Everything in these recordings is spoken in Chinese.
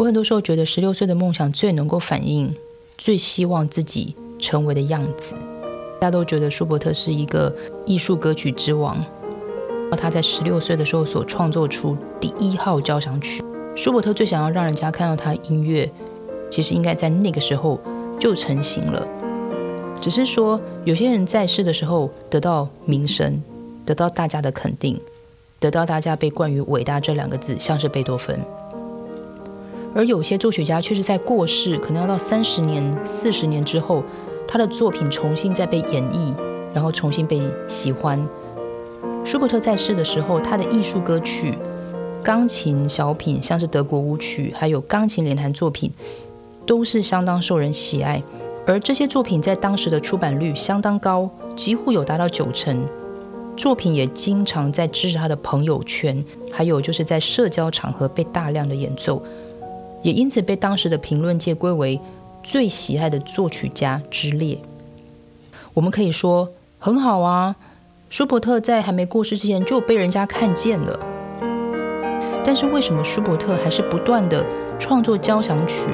我很多时候觉得，十六岁的梦想最能够反映最希望自己成为的样子。大家都觉得舒伯特是一个艺术歌曲之王，他在十六岁的时候所创作出第一号交响曲。舒伯特最想要让人家看到他音乐，其实应该在那个时候就成型了。只是说，有些人在世的时候得到名声，得到大家的肯定，得到大家被冠于伟大这两个字，像是贝多芬。而有些作曲家却是在过世，可能要到三十年、四十年之后，他的作品重新再被演绎，然后重新被喜欢。舒伯特在世的时候，他的艺术歌曲、钢琴小品，像是德国舞曲，还有钢琴联弹作品，都是相当受人喜爱。而这些作品在当时的出版率相当高，几乎有达到九成。作品也经常在支持他的朋友圈，还有就是在社交场合被大量的演奏。也因此被当时的评论界归为最喜爱的作曲家之列。我们可以说很好啊，舒伯特在还没过世之前就被人家看见了。但是为什么舒伯特还是不断的创作交响曲？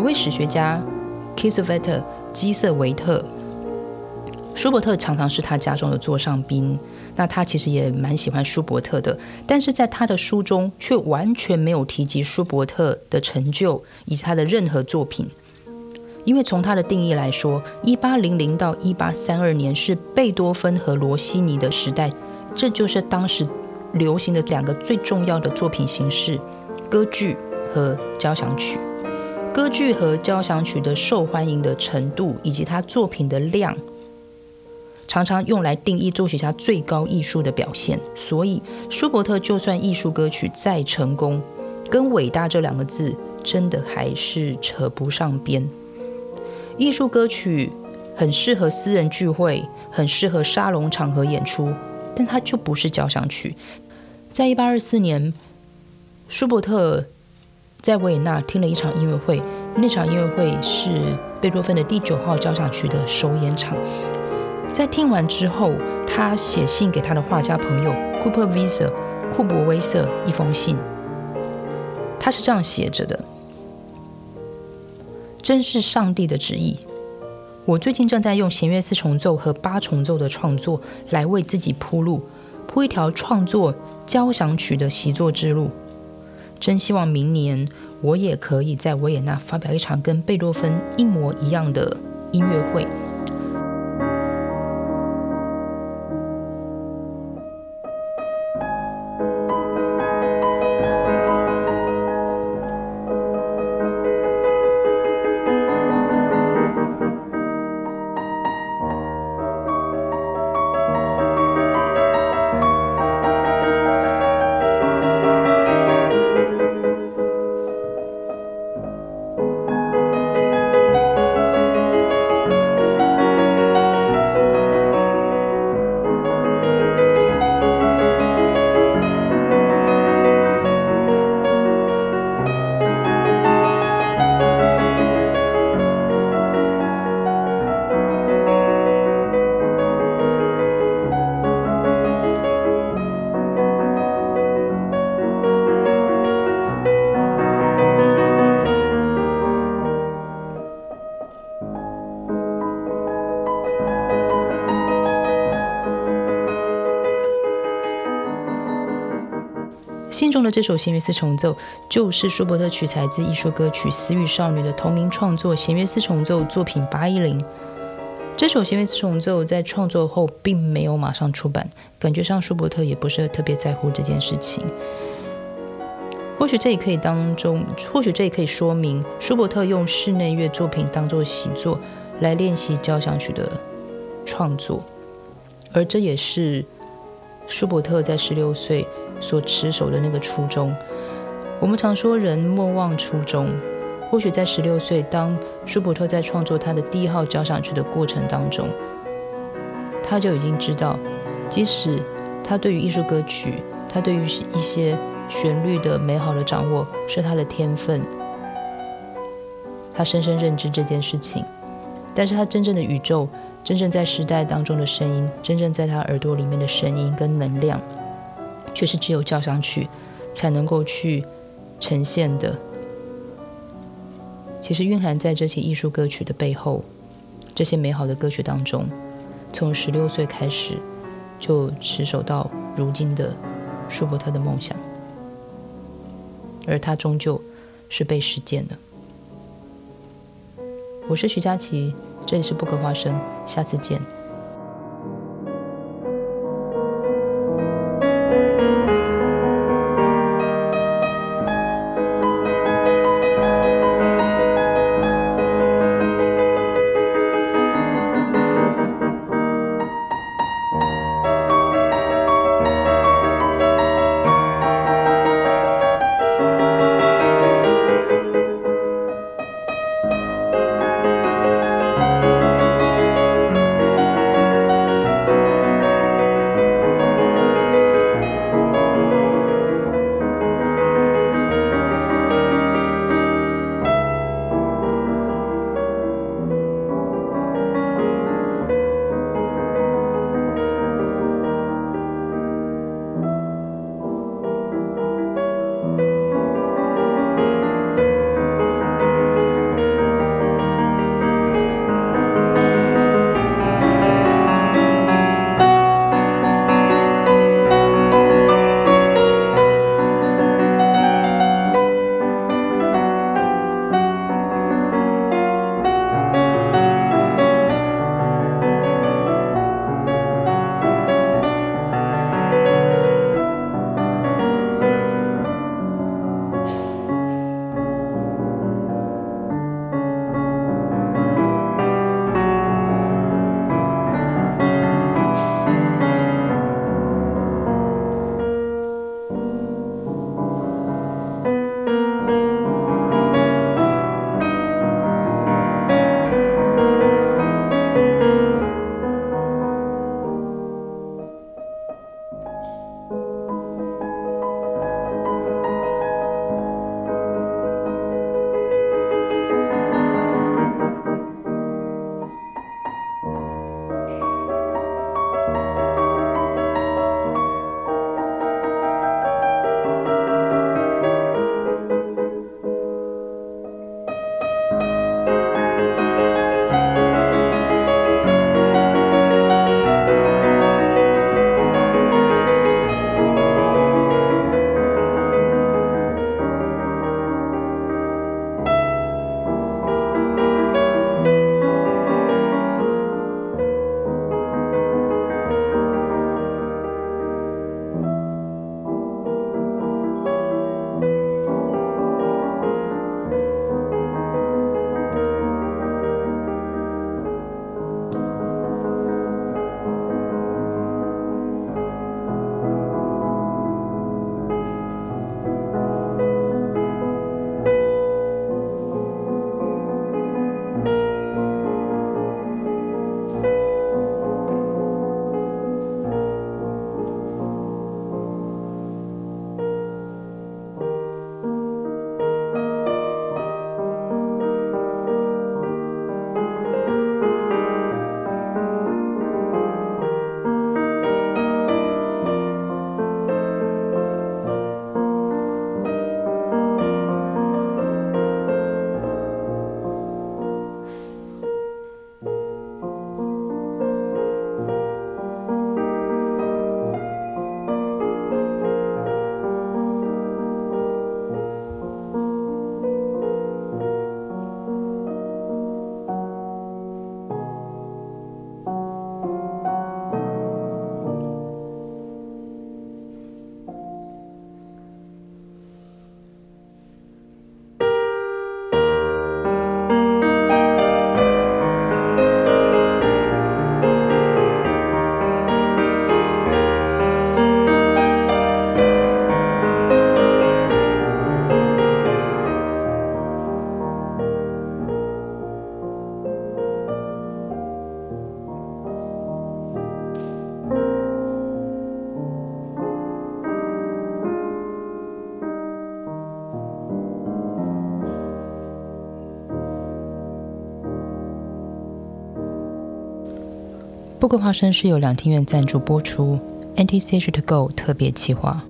有位史学家 Kisvet 基瑟维特，舒伯特常常是他家中的座上宾。那他其实也蛮喜欢舒伯特的，但是在他的书中却完全没有提及舒伯特的成就以及他的任何作品。因为从他的定义来说，一八零零到一八三二年是贝多芬和罗西尼的时代，这就是当时流行的两个最重要的作品形式——歌剧和交响曲。歌剧和交响曲的受欢迎的程度以及他作品的量，常常用来定义作曲家最高艺术的表现。所以，舒伯特就算艺术歌曲再成功，跟伟大这两个字真的还是扯不上边。艺术歌曲很适合私人聚会，很适合沙龙场合演出，但它就不是交响曲。在一八二四年，舒伯特。在维也纳听了一场音乐会，那场音乐会是贝多芬的第九号交响曲的首演场。在听完之后，他写信给他的画家朋友库珀威瑟库珀威瑟一封信，他是这样写着的：“真是上帝的旨意！我最近正在用弦乐四重奏和八重奏的创作来为自己铺路，铺一条创作交响曲的习作之路。”真希望明年我也可以在维也纳发表一场跟贝多芬一模一样的音乐会。心中的这首弦乐四重奏，就是舒伯特取材自艺术歌曲《私欲少女》的同名创作弦乐四重奏作品八一零。这首弦乐四重奏在创作后并没有马上出版，感觉上舒伯特也不是特别在乎这件事情。或许这也可以当中，或许这也可以说明舒伯特用室内乐作品当做习作来练习交响曲的创作，而这也是舒伯特在十六岁。所持守的那个初衷，我们常说人莫忘初衷。或许在十六岁，当舒伯特在创作他的第一号交响曲的过程当中，他就已经知道，即使他对于艺术歌曲，他对于一些旋律的美好的掌握是他的天分，他深深认知这件事情。但是他真正的宇宙，真正在时代当中的声音，真正在他耳朵里面的声音跟能量。却是只有交响曲才能够去呈现的。其实蕴含在这些艺术歌曲的背后，这些美好的歌曲当中，从十六岁开始就持守到如今的舒伯特的梦想，而他终究是被实践的。我是徐佳琪，这里是不可花生，下次见。富贵花生是由两厅院赞助播出，NTCH To Go 特别企划。